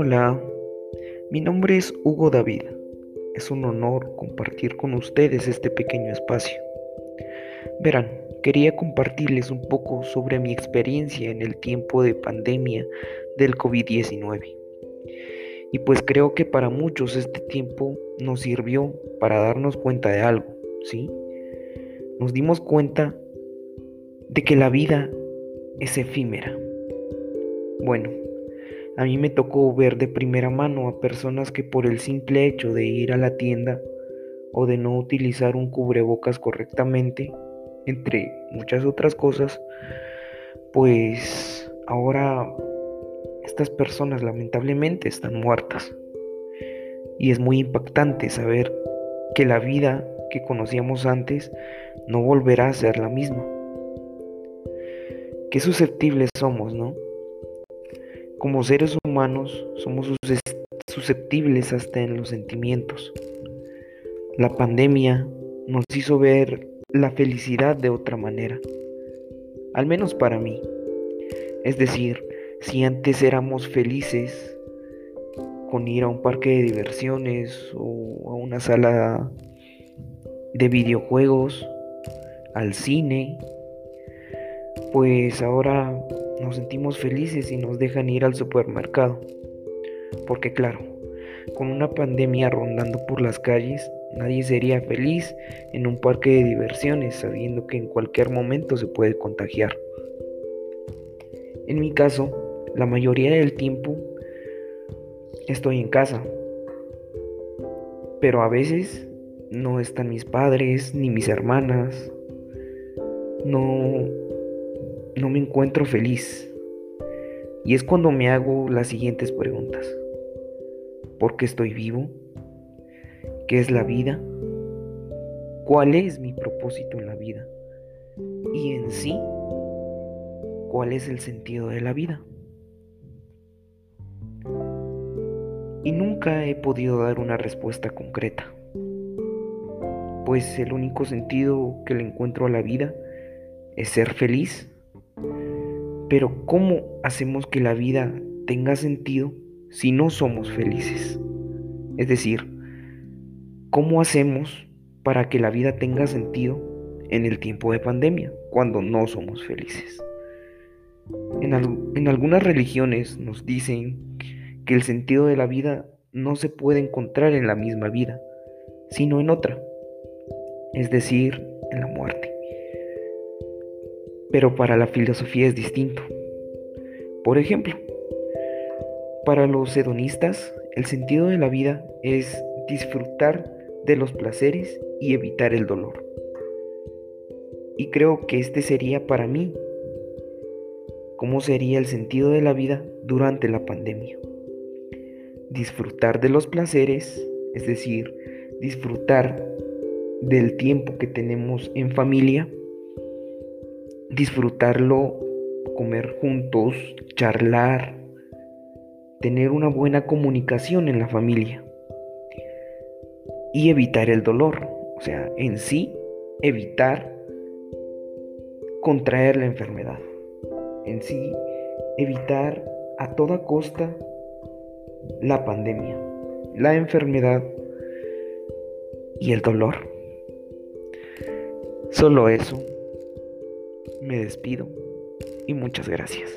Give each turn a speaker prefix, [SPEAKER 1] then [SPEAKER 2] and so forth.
[SPEAKER 1] Hola, mi nombre es Hugo David. Es un honor compartir con ustedes este pequeño espacio. Verán, quería compartirles un poco sobre mi experiencia en el tiempo de pandemia del COVID-19. Y pues creo que para muchos este tiempo nos sirvió para darnos cuenta de algo, ¿sí? Nos dimos cuenta de que la vida es efímera. Bueno, a mí me tocó ver de primera mano a personas que por el simple hecho de ir a la tienda o de no utilizar un cubrebocas correctamente, entre muchas otras cosas, pues ahora estas personas lamentablemente están muertas. Y es muy impactante saber que la vida que conocíamos antes no volverá a ser la misma. Qué susceptibles somos, ¿no? Como seres humanos somos susceptibles hasta en los sentimientos. La pandemia nos hizo ver la felicidad de otra manera, al menos para mí. Es decir, si antes éramos felices con ir a un parque de diversiones o a una sala de videojuegos, al cine, pues ahora nos sentimos felices y nos dejan ir al supermercado. Porque claro, con una pandemia rondando por las calles, nadie sería feliz en un parque de diversiones sabiendo que en cualquier momento se puede contagiar. En mi caso, la mayoría del tiempo estoy en casa, pero a veces no están mis padres ni mis hermanas. No no me encuentro feliz. Y es cuando me hago las siguientes preguntas. ¿Por qué estoy vivo? ¿Qué es la vida? ¿Cuál es mi propósito en la vida? Y en sí, ¿cuál es el sentido de la vida? Y nunca he podido dar una respuesta concreta, pues el único sentido que le encuentro a la vida es ser feliz pero ¿cómo hacemos que la vida tenga sentido si no somos felices? Es decir, ¿cómo hacemos para que la vida tenga sentido en el tiempo de pandemia cuando no somos felices? En, algunas religiones nos dicen que el sentido de la vida no se puede encontrar en la misma vida, sino en otra, es decir, en la muerte pero para la filosofía es distinto. Por ejemplo, para los hedonistas, el sentido de la vida es disfrutar de los placeres y evitar el dolor. Y creo que este sería para mí cómo sería el sentido de la vida durante la pandemia. Disfrutar de los placeres, es decir, disfrutar del tiempo que tenemos en familia disfrutarlo, comer juntos, charlar, tener una buena comunicación en la familia y evitar el dolor, o sea, en sí evitar contraer la enfermedad, en sí evitar a toda costa la pandemia, la enfermedad y el dolor. Solo eso me despido y muchas gracias.